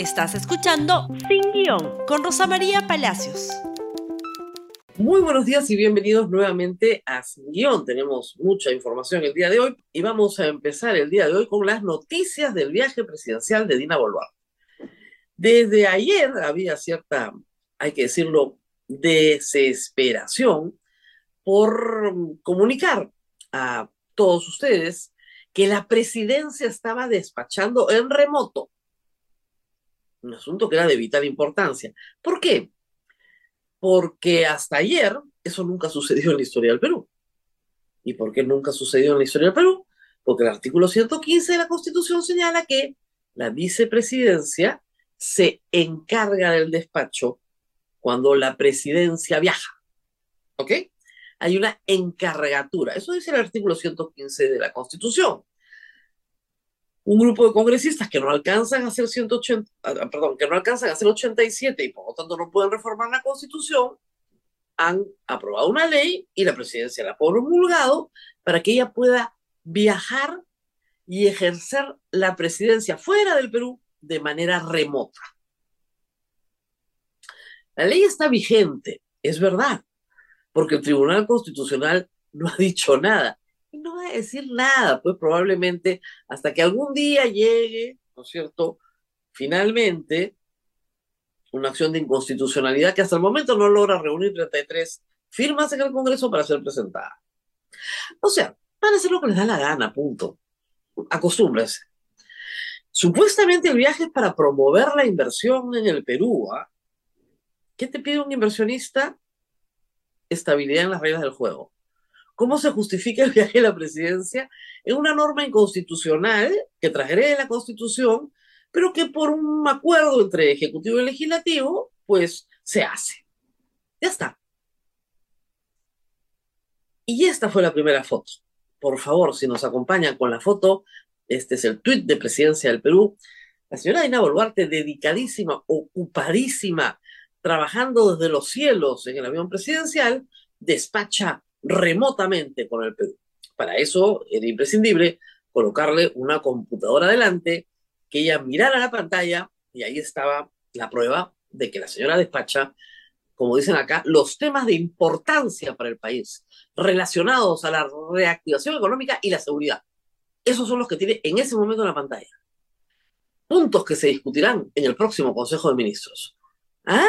Estás escuchando Sin Guión con Rosa María Palacios. Muy buenos días y bienvenidos nuevamente a Sin Guión. Tenemos mucha información el día de hoy y vamos a empezar el día de hoy con las noticias del viaje presidencial de Dina Boluarte. Desde ayer había cierta, hay que decirlo, desesperación por comunicar a todos ustedes que la presidencia estaba despachando en remoto un asunto que era de vital importancia. ¿Por qué? Porque hasta ayer eso nunca sucedió en la historia del Perú. ¿Y por qué nunca sucedió en la historia del Perú? Porque el artículo 115 de la Constitución señala que la vicepresidencia se encarga del despacho cuando la presidencia viaja. ¿Ok? Hay una encargatura. Eso dice el artículo 115 de la Constitución un grupo de congresistas que no alcanzan a hacer 180, ah, ah, perdón, que no alcanzan a hacer 87 y por lo tanto no pueden reformar la constitución, han aprobado una ley y la presidencia la ha promulgado para que ella pueda viajar y ejercer la presidencia fuera del Perú de manera remota. La ley está vigente, es verdad, porque el Tribunal Constitucional no ha dicho nada y no va a decir nada, pues probablemente hasta que algún día llegue, ¿no es cierto? Finalmente, una acción de inconstitucionalidad que hasta el momento no logra reunir 33 firmas en el Congreso para ser presentada. O sea, van a hacer lo que les da la gana, punto. Acostúmbrense. Supuestamente el viaje es para promover la inversión en el Perú. ¿ah? ¿Qué te pide un inversionista? Estabilidad en las reglas del juego. ¿Cómo se justifica el viaje a la presidencia? En una norma inconstitucional que trajeré la Constitución, pero que por un acuerdo entre Ejecutivo y Legislativo, pues se hace. Ya está. Y esta fue la primera foto. Por favor, si nos acompañan con la foto, este es el tuit de Presidencia del Perú. La señora Dina Boluarte, dedicadísima, ocupadísima, trabajando desde los cielos en el avión presidencial, despacha remotamente con el Perú. Para eso era imprescindible colocarle una computadora adelante, que ella mirara la pantalla y ahí estaba la prueba de que la señora despacha, como dicen acá, los temas de importancia para el país relacionados a la reactivación económica y la seguridad. Esos son los que tiene en ese momento en la pantalla. Puntos que se discutirán en el próximo Consejo de Ministros. ¿Ah?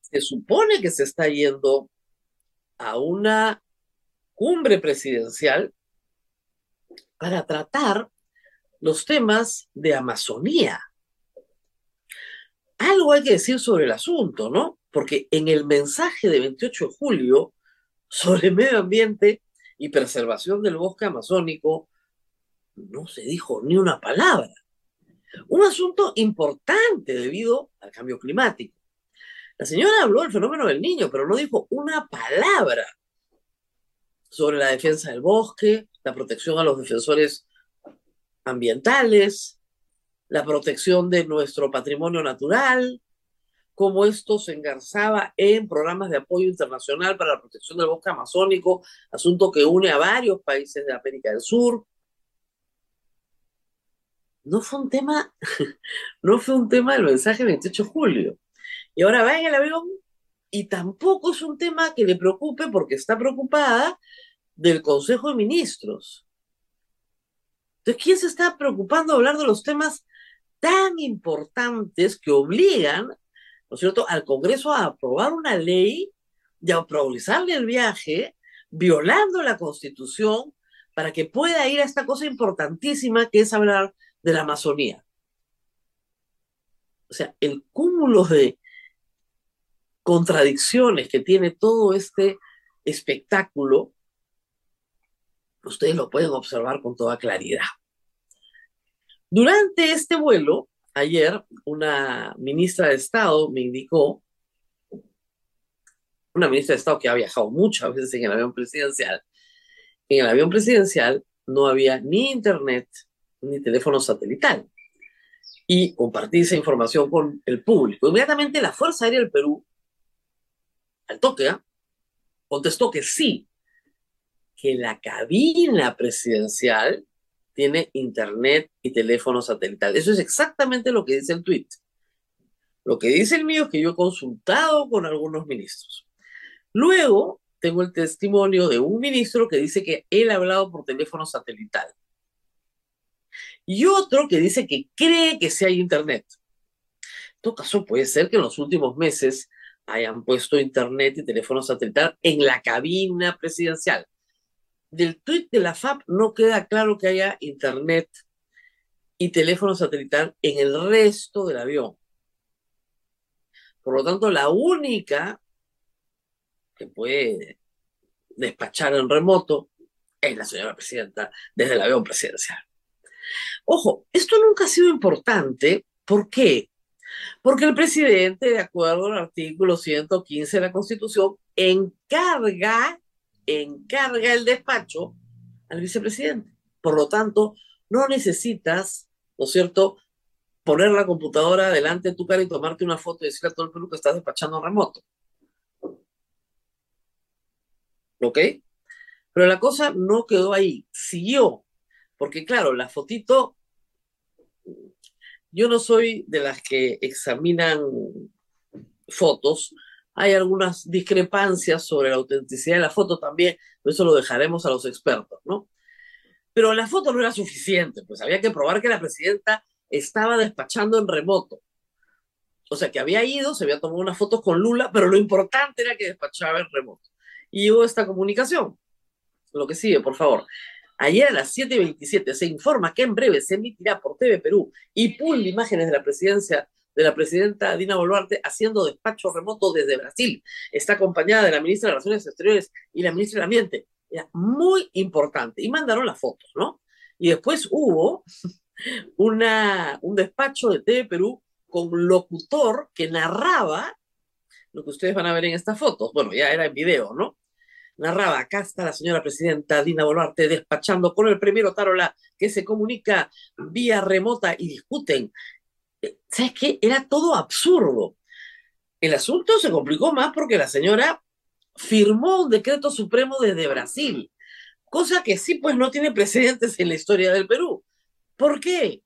Se supone que se está yendo a una cumbre presidencial para tratar los temas de Amazonía. Algo hay que decir sobre el asunto, ¿no? Porque en el mensaje de 28 de julio sobre medio ambiente y preservación del bosque amazónico, no se dijo ni una palabra. Un asunto importante debido al cambio climático. La señora habló del fenómeno del niño, pero no dijo una palabra sobre la defensa del bosque, la protección a los defensores ambientales, la protección de nuestro patrimonio natural, cómo esto se engarzaba en programas de apoyo internacional para la protección del bosque amazónico, asunto que une a varios países de América del Sur. No fue un tema, no fue un tema del mensaje 28 de julio. Y ahora va en el avión y tampoco es un tema que le preocupe porque está preocupada del Consejo de Ministros. Entonces, ¿quién se está preocupando de hablar de los temas tan importantes que obligan, ¿no cierto?, al Congreso a aprobar una ley y a priorizarle el viaje, violando la Constitución, para que pueda ir a esta cosa importantísima que es hablar de la Amazonía. O sea, el cúmulo de contradicciones que tiene todo este espectáculo, ustedes lo pueden observar con toda claridad. Durante este vuelo, ayer, una ministra de Estado me indicó, una ministra de Estado que ha viajado muchas veces en el avión presidencial, en el avión presidencial no había ni internet ni teléfono satelital. Y compartí esa información con el público. Inmediatamente la Fuerza Aérea del Perú al toque, ¿ah? contestó que sí, que la cabina presidencial tiene internet y teléfono satelital. Eso es exactamente lo que dice el tweet. Lo que dice el mío es que yo he consultado con algunos ministros. Luego tengo el testimonio de un ministro que dice que él ha hablado por teléfono satelital. Y otro que dice que cree que sí hay internet. En todo caso, puede ser que en los últimos meses hayan puesto internet y teléfono satelital en la cabina presidencial. Del tuit de la FAP no queda claro que haya internet y teléfono satelital en el resto del avión. Por lo tanto, la única que puede despachar en remoto es la señora presidenta desde el avión presidencial. Ojo, esto nunca ha sido importante. ¿Por qué? Porque el presidente, de acuerdo al artículo 115 de la Constitución, encarga, encarga el despacho al vicepresidente. Por lo tanto, no necesitas, ¿no es cierto?, poner la computadora delante de tu cara y tomarte una foto y decirle a todo el Perú que estás despachando remoto. ¿Ok? Pero la cosa no quedó ahí, siguió. Porque claro, la fotito, yo no soy de las que examinan fotos. Hay algunas discrepancias sobre la autenticidad de la foto también, pero eso lo dejaremos a los expertos, ¿no? Pero la foto no era suficiente, pues había que probar que la presidenta estaba despachando en remoto. O sea, que había ido, se había tomado unas fotos con Lula, pero lo importante era que despachaba en remoto y hubo esta comunicación. Lo que sigue, por favor. Ayer a las 7.27 se informa que en breve se emitirá por TV Perú y pool imágenes de la presidencia de la presidenta Dina Boluarte haciendo despacho remoto desde Brasil. Está acompañada de la ministra de Relaciones Exteriores y la ministra del Ambiente. Era muy importante. Y mandaron las fotos, ¿no? Y después hubo una, un despacho de TV Perú con locutor que narraba lo que ustedes van a ver en estas fotos. Bueno, ya era en video, ¿no? Narraba, acá está la señora presidenta Dina Boluarte despachando con el primero Tarola, que se comunica vía remota y discuten. Eh, ¿Sabes qué? Era todo absurdo. El asunto se complicó más porque la señora firmó un decreto supremo desde Brasil, cosa que sí, pues no tiene precedentes en la historia del Perú. ¿Por qué?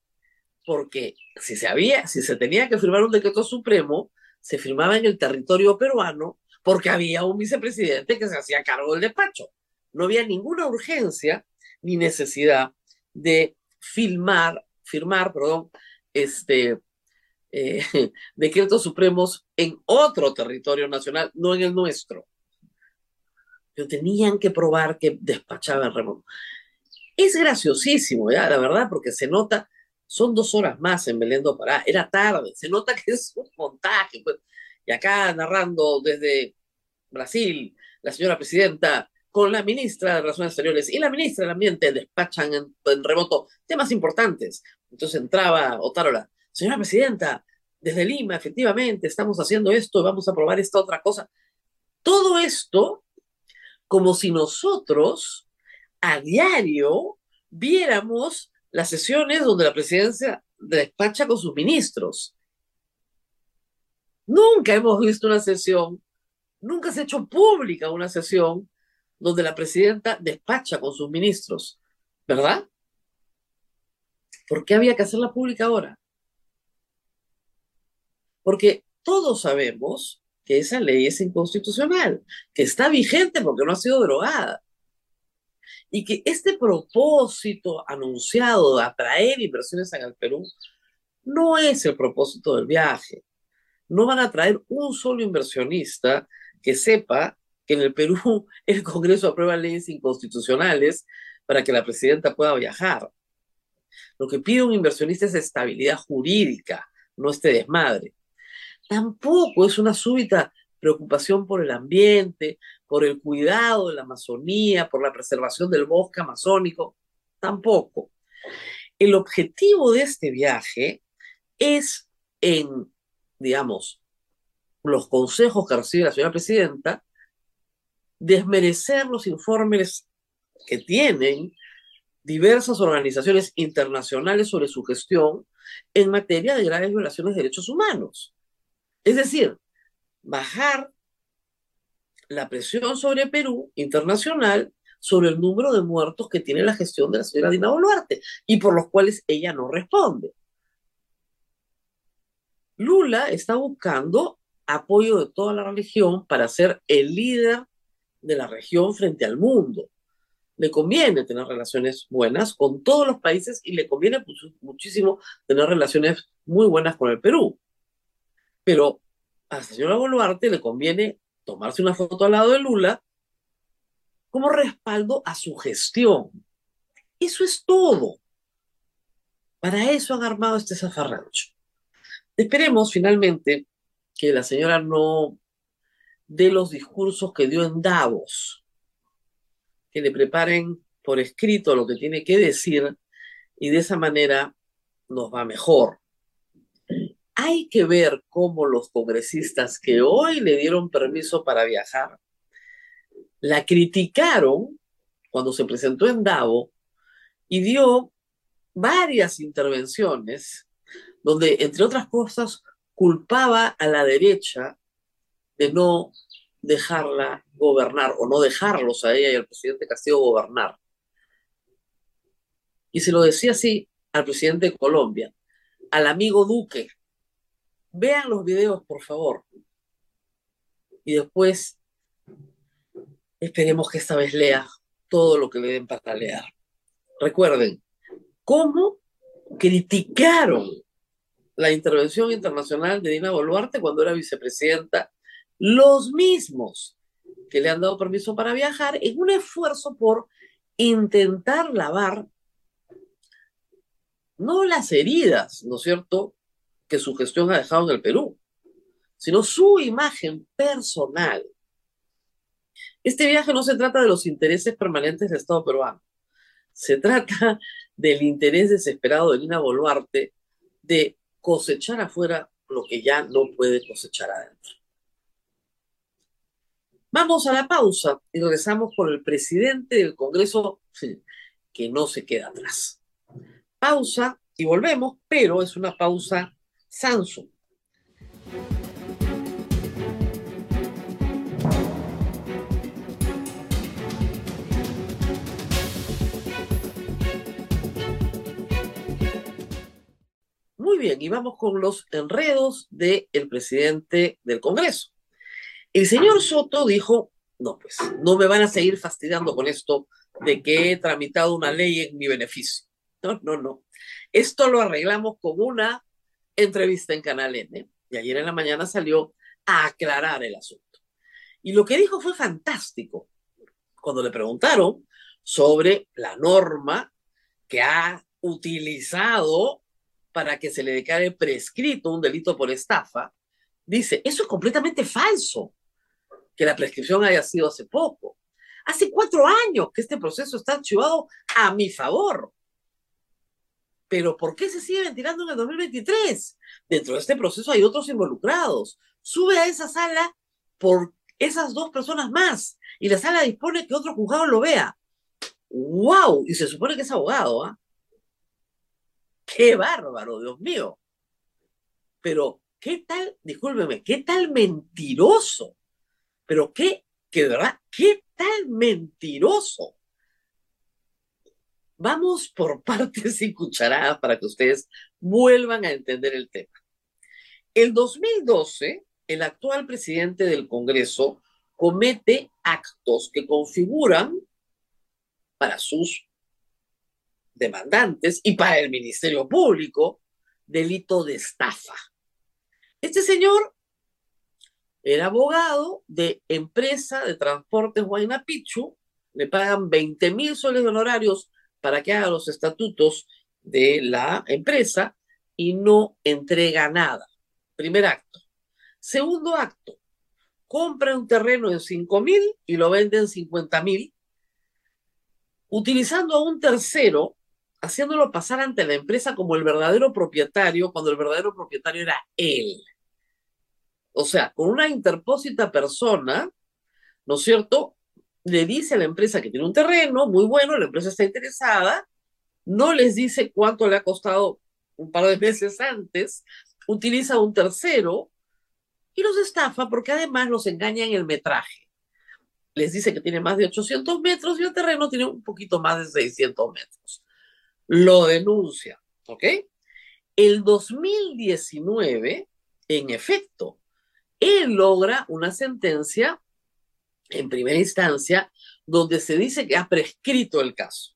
Porque si se había, si se tenía que firmar un decreto supremo, se firmaba en el territorio peruano porque había un vicepresidente que se hacía cargo del despacho. No había ninguna urgencia ni necesidad de filmar, firmar, perdón, este, eh, decretos supremos en otro territorio nacional, no en el nuestro. Pero tenían que probar que despachaba el remoto. Es graciosísimo, ya, la verdad, porque se nota, son dos horas más en Belén do Pará, era tarde, se nota que es un montaje, pues, y acá narrando desde Brasil, la señora presidenta con la ministra de Relaciones Exteriores y la ministra del Ambiente despachan en, remoto temas importantes. Entonces entraba Otárola, señora presidenta, desde Lima, efectivamente, estamos haciendo esto, vamos a probar esta otra cosa. Todo esto como si nosotros a diario viéramos las sesiones donde la presidencia despacha con sus ministros. Nunca hemos visto una sesión, nunca se ha hecho pública una sesión donde la presidenta despacha con sus ministros, ¿verdad? ¿Por qué había que hacerla pública ahora? Porque todos sabemos que esa ley es inconstitucional, que está vigente porque no ha sido derogada. Y que este propósito anunciado de atraer inversiones el Perú no es el propósito del viaje no van a traer un solo inversionista que sepa que en el Perú el Congreso aprueba leyes inconstitucionales para que la presidenta pueda viajar. Lo que pide un inversionista es estabilidad jurídica, no este desmadre. Tampoco es una súbita preocupación por el ambiente, por el cuidado de la Amazonía, por la preservación del bosque amazónico. Tampoco. El objetivo de este viaje es en digamos, los consejos que recibe la señora presidenta, desmerecer los informes que tienen diversas organizaciones internacionales sobre su gestión en materia de graves violaciones de derechos humanos. Es decir, bajar la presión sobre Perú internacional sobre el número de muertos que tiene la gestión de la señora Dina Boluarte y por los cuales ella no responde. Lula está buscando apoyo de toda la religión para ser el líder de la región frente al mundo. Le conviene tener relaciones buenas con todos los países y le conviene muchísimo tener relaciones muy buenas con el Perú. Pero a la señora Boluarte le conviene tomarse una foto al lado de Lula como respaldo a su gestión. Eso es todo. Para eso han armado este zafarrancho. Esperemos finalmente que la señora no dé los discursos que dio en Davos, que le preparen por escrito lo que tiene que decir y de esa manera nos va mejor. Hay que ver cómo los congresistas que hoy le dieron permiso para viajar la criticaron cuando se presentó en Davos y dio varias intervenciones donde, entre otras cosas, culpaba a la derecha de no dejarla gobernar o no dejarlos a ella y al presidente Castillo gobernar. Y se lo decía así al presidente de Colombia, al amigo Duque. Vean los videos, por favor. Y después esperemos que esta vez lea todo lo que le den para leer. Recuerden, cómo criticaron la intervención internacional de Dina Boluarte cuando era vicepresidenta, los mismos que le han dado permiso para viajar en un esfuerzo por intentar lavar no las heridas, ¿no es cierto?, que su gestión ha dejado en el Perú, sino su imagen personal. Este viaje no se trata de los intereses permanentes del Estado peruano, se trata del interés desesperado de Dina Boluarte de cosechar afuera lo que ya no puede cosechar adentro. Vamos a la pausa y regresamos con el presidente del Congreso que no se queda atrás. Pausa y volvemos, pero es una pausa Samsung. Muy bien, y vamos con los enredos del presidente del Congreso. El señor Soto dijo, no, pues no me van a seguir fastidiando con esto de que he tramitado una ley en mi beneficio. No, no, no. Esto lo arreglamos con una entrevista en Canal N. Y ayer en la mañana salió a aclarar el asunto. Y lo que dijo fue fantástico. Cuando le preguntaron sobre la norma que ha utilizado para que se le declare prescrito un delito por estafa, dice, eso es completamente falso, que la prescripción haya sido hace poco. Hace cuatro años que este proceso está archivado a mi favor. Pero ¿por qué se sigue ventilando en el 2023? Dentro de este proceso hay otros involucrados. Sube a esa sala por esas dos personas más y la sala dispone que otro juzgado lo vea. ¡Wow! Y se supone que es abogado, ¿ah? Qué bárbaro, Dios mío. Pero, ¿qué tal, discúlpeme, qué tal mentiroso? Pero qué, que verdad, qué tal mentiroso. Vamos por partes y cucharadas para que ustedes vuelvan a entender el tema. El 2012, el actual presidente del Congreso comete actos que configuran para sus demandantes y para el Ministerio Público delito de estafa. Este señor era abogado de empresa de transportes Pichu, le pagan 20 mil soles de honorarios para que haga los estatutos de la empresa y no entrega nada. Primer acto. Segundo acto, compra un terreno en 5 mil y lo vende en 50 mil, utilizando a un tercero haciéndolo pasar ante la empresa como el verdadero propietario, cuando el verdadero propietario era él. O sea, con una interpósita persona, ¿no es cierto? Le dice a la empresa que tiene un terreno muy bueno, la empresa está interesada, no les dice cuánto le ha costado un par de meses antes, utiliza un tercero y los estafa porque además los engaña en el metraje. les dice que tiene más de 800 metros y el terreno tiene un poquito más de 600 metros. Lo denuncia, ¿ok? El 2019, en efecto, él logra una sentencia en primera instancia donde se dice que ha prescrito el caso.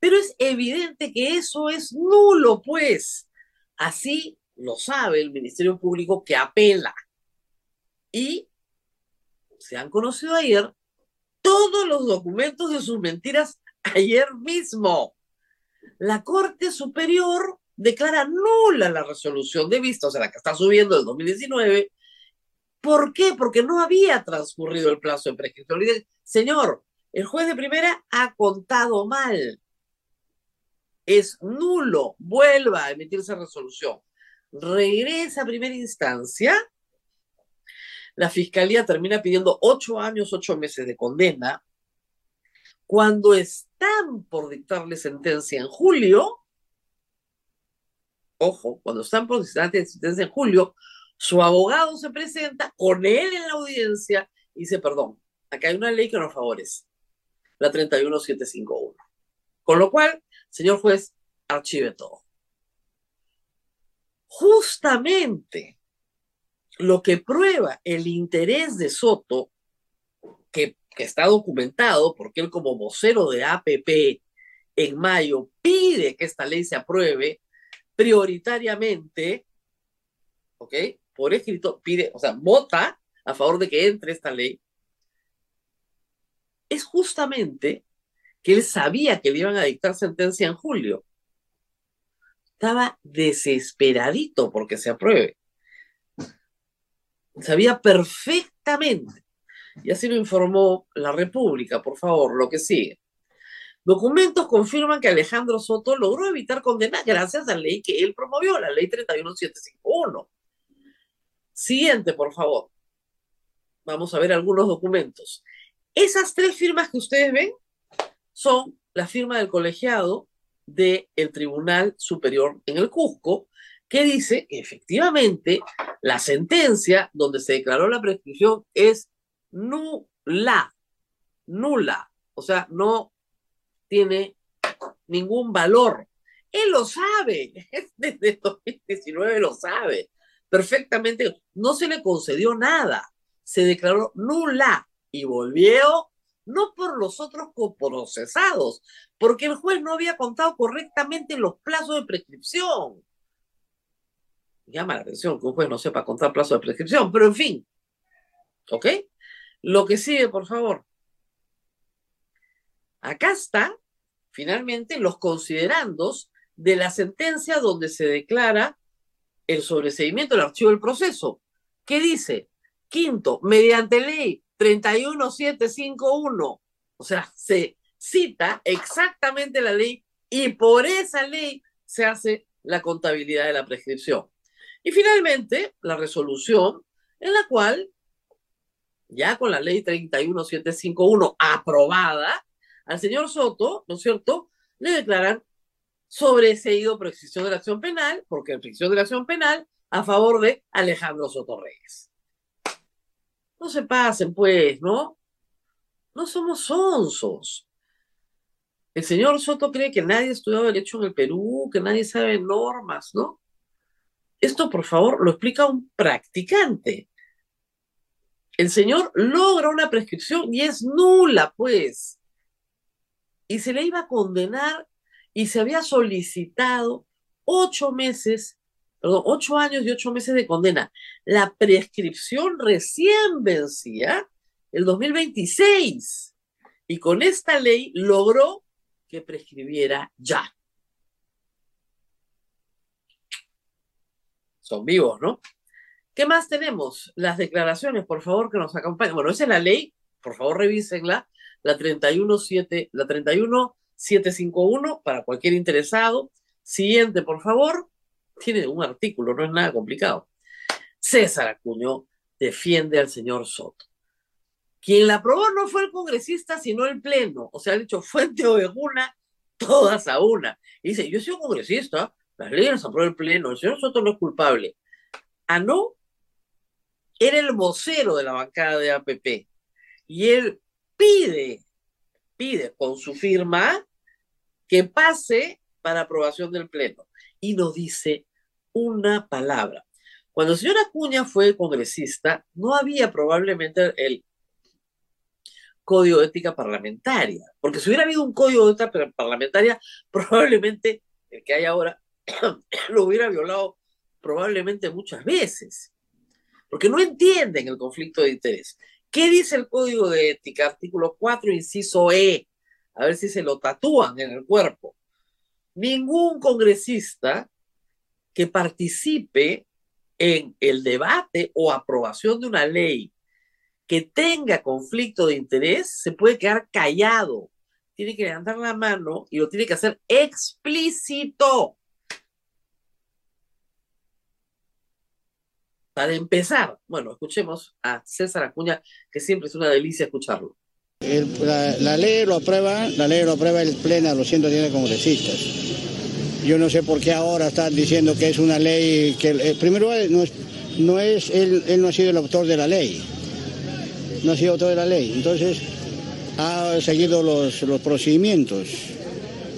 Pero es evidente que eso es nulo, pues. Así lo sabe el Ministerio Público que apela. Y se han conocido ayer todos los documentos de sus mentiras ayer mismo. La Corte Superior declara nula la resolución de vista, o sea, la que está subiendo del 2019. ¿Por qué? Porque no había transcurrido el plazo de prescripción. Señor, el juez de primera ha contado mal. Es nulo. Vuelva a emitir esa resolución. Regresa a primera instancia la fiscalía termina pidiendo ocho años, ocho meses de condena. Cuando están por dictarle sentencia en julio, ojo, cuando están por dictarle sentencia en julio, su abogado se presenta con él en la audiencia y dice, perdón, acá hay una ley que nos favorece, la 31751. Con lo cual, señor juez, archive todo. Justamente lo que prueba el interés de Soto, que, está documentado, porque él como vocero de APP en mayo pide que esta ley se apruebe prioritariamente, ¿ok? Por escrito, pide, o sea, vota a favor de que entre esta ley, es justamente que él sabía que le iban a dictar sentencia en julio. Estaba desesperadito porque se apruebe sabía perfectamente. Y así lo informó la República, por favor, lo que sigue. Documentos confirman que Alejandro Soto logró evitar condenas gracias a la ley que él promovió, la ley 31751. Siguiente, por favor. Vamos a ver algunos documentos. Esas tres firmas que ustedes ven son la firma del colegiado del Tribunal Superior en el Cusco, que dice que efectivamente la sentencia donde se declaró la prescripción es nula, nula, o sea, no tiene ningún valor. Él lo sabe, desde 2019 lo sabe perfectamente, no se le concedió nada, se declaró nula y volvió no por los otros coprocesados, porque el juez no había contado correctamente los plazos de prescripción llama la atención que un juez no sepa contar plazo de prescripción, pero en fin, ¿ok? Lo que sigue, por favor. Acá está, finalmente, los considerandos de la sentencia donde se declara el sobreseimiento del archivo del proceso. ¿Qué dice? Quinto, mediante ley 31751, o sea, se cita exactamente la ley y por esa ley se hace la contabilidad de la prescripción. Y finalmente, la resolución en la cual, ya con la ley 31751 aprobada, al señor Soto, ¿no es cierto?, le declaran sobreseído por extinción de la acción penal, porque extinción de la acción penal a favor de Alejandro Soto Reyes. No se pasen, pues, ¿no? No somos sonsos. El señor Soto cree que nadie ha estudiado derecho en el Perú, que nadie sabe normas, ¿no? Esto, por favor, lo explica un practicante. El señor logra una prescripción y es nula, pues. Y se le iba a condenar y se había solicitado ocho meses, perdón, ocho años y ocho meses de condena. La prescripción recién vencía el 2026 y con esta ley logró que prescribiera ya. son vivos, ¿no? ¿Qué más tenemos? Las declaraciones, por favor, que nos acompañen. Bueno, esa es la ley, por favor, revísenla, la 317, la 31751 para cualquier interesado. Siguiente, por favor. Tiene un artículo, no es nada complicado. César Acuño defiende al señor Soto. Quien la aprobó no fue el congresista, sino el pleno. O sea, ha dicho Fuente Ovejuna, todas a una. Y dice, yo soy un congresista, las leyes las aprobó el Pleno. El señor Soto no es culpable. Ah, no. Era el vocero de la bancada de APP. Y él pide, pide con su firma que pase para aprobación del Pleno. Y no dice una palabra. Cuando el señor Acuña fue congresista, no había probablemente el código de ética parlamentaria, porque si hubiera habido un código de ética parlamentaria, probablemente el que hay ahora lo hubiera violado probablemente muchas veces, porque no entienden el conflicto de interés. ¿Qué dice el código de ética? Artículo 4, inciso E. A ver si se lo tatúan en el cuerpo. Ningún congresista que participe en el debate o aprobación de una ley que tenga conflicto de interés se puede quedar callado. Tiene que levantar la mano y lo tiene que hacer explícito. Para empezar, bueno, escuchemos a César Acuña, que siempre es una delicia escucharlo. la, ley lo aprueba, la ley lo aprueba el pleno, los 110 congresistas. Yo no sé por qué ahora están diciendo que es una ley que, eh, primero, no es, no es él, él no ha sido el autor de la ley, no ha sido autor de la ley, entonces ha seguido los, los procedimientos.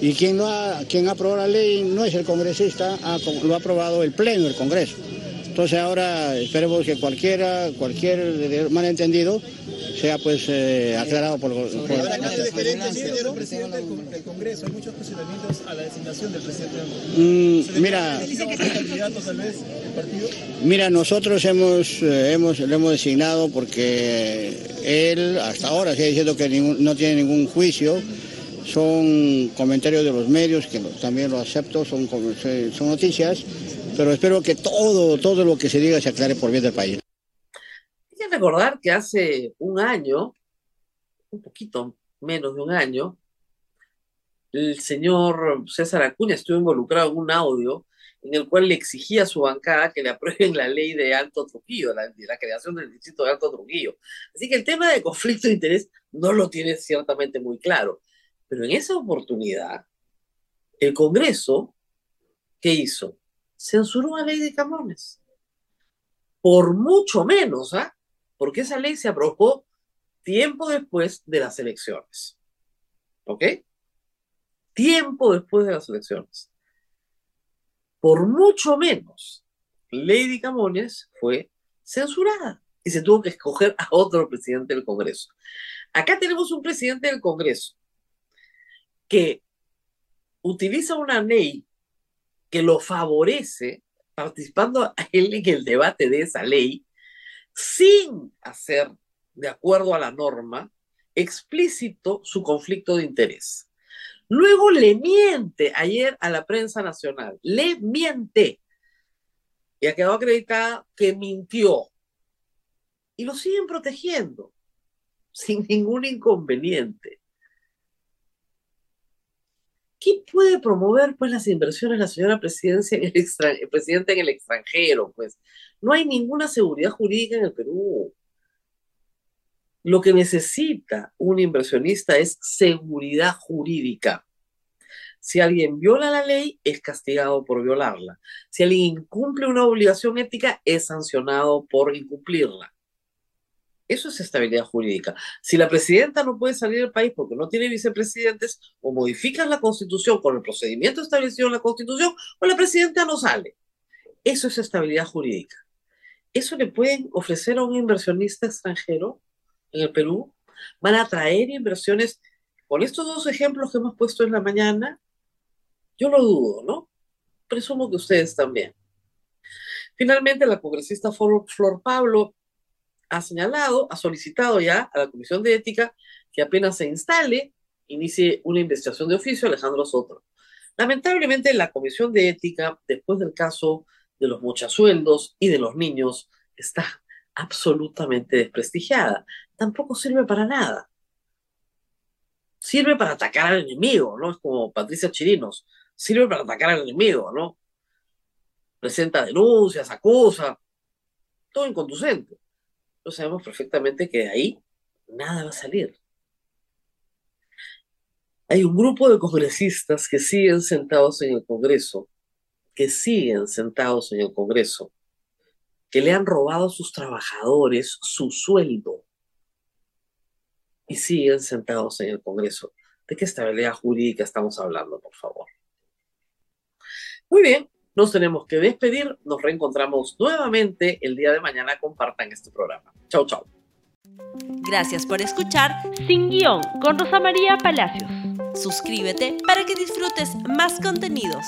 Y quien, lo ha, quien aprobado la ley no es el congresista, lo ha aprobado el Pleno del Congreso. Entonces ahora esperemos que cualquiera, cualquier malentendido sea pues eh, aclarado por... por... presidente. del Congreso, hay muchos cuestionamientos a la designación del presidente mm, Mira, mira, nosotros hemos, eh, hemos, lo hemos designado porque él hasta ahora sigue diciendo que no tiene ningún juicio, son comentarios de los medios, que también lo acepto, son, son noticias, pero espero que todo, todo lo que se diga se aclare por bien del país. Hay que recordar que hace un año, un poquito menos de un año, el señor César Acuña estuvo involucrado en un audio en el cual le exigía a su bancada que le aprueben la ley de Alto Trujillo, la, la creación del distrito de Alto Trujillo. Así que el tema de conflicto de interés no lo tiene ciertamente muy claro. Pero en esa oportunidad, el Congreso, ¿qué hizo? Censuró a ley de Camones. Por mucho menos, ¿ah? Porque esa ley se aprobó tiempo después de las elecciones. ¿Ok? Tiempo después de las elecciones. Por mucho menos, Lady Camones fue censurada y se tuvo que escoger a otro presidente del Congreso. Acá tenemos un presidente del Congreso que utiliza una ley que lo favorece participando él en el debate de esa ley sin hacer, de acuerdo a la norma, explícito su conflicto de interés. Luego le miente ayer a la prensa nacional, le miente y ha quedado acreditada que mintió. Y lo siguen protegiendo sin ningún inconveniente. ¿Qué puede promover pues las inversiones la señora presidencia en el presidente en el extranjero? Pues no hay ninguna seguridad jurídica en el Perú. Lo que necesita un inversionista es seguridad jurídica. Si alguien viola la ley, es castigado por violarla. Si alguien incumple una obligación ética, es sancionado por incumplirla. Eso es estabilidad jurídica. Si la presidenta no puede salir del país porque no tiene vicepresidentes, o modifican la constitución con el procedimiento establecido en la constitución, o la presidenta no sale. Eso es estabilidad jurídica. ¿Eso le pueden ofrecer a un inversionista extranjero en el Perú? ¿Van a traer inversiones? Con estos dos ejemplos que hemos puesto en la mañana, yo lo dudo, ¿no? Presumo que ustedes también. Finalmente, la congresista Flor Pablo ha señalado, ha solicitado ya a la Comisión de Ética que apenas se instale, inicie una investigación de oficio Alejandro Soto. Lamentablemente, la Comisión de Ética, después del caso de los mochasueldos y de los niños, está absolutamente desprestigiada. Tampoco sirve para nada. Sirve para atacar al enemigo, ¿no? Es como Patricia Chirinos. Sirve para atacar al enemigo, ¿no? Presenta denuncias, acusa. Todo inconducente sabemos perfectamente que de ahí nada va a salir. Hay un grupo de congresistas que siguen sentados en el Congreso, que siguen sentados en el Congreso, que le han robado a sus trabajadores su sueldo. y siguen sentados en el Congreso. ¿De qué estabilidad jurídica estamos hablando, por favor? Muy bien, nos tenemos que despedir. Nos reencontramos nuevamente el día de mañana. Compartan este programa. Chau, chau. Gracias por escuchar Sin Guión con Rosa María Palacios. Suscríbete para que disfrutes más contenidos.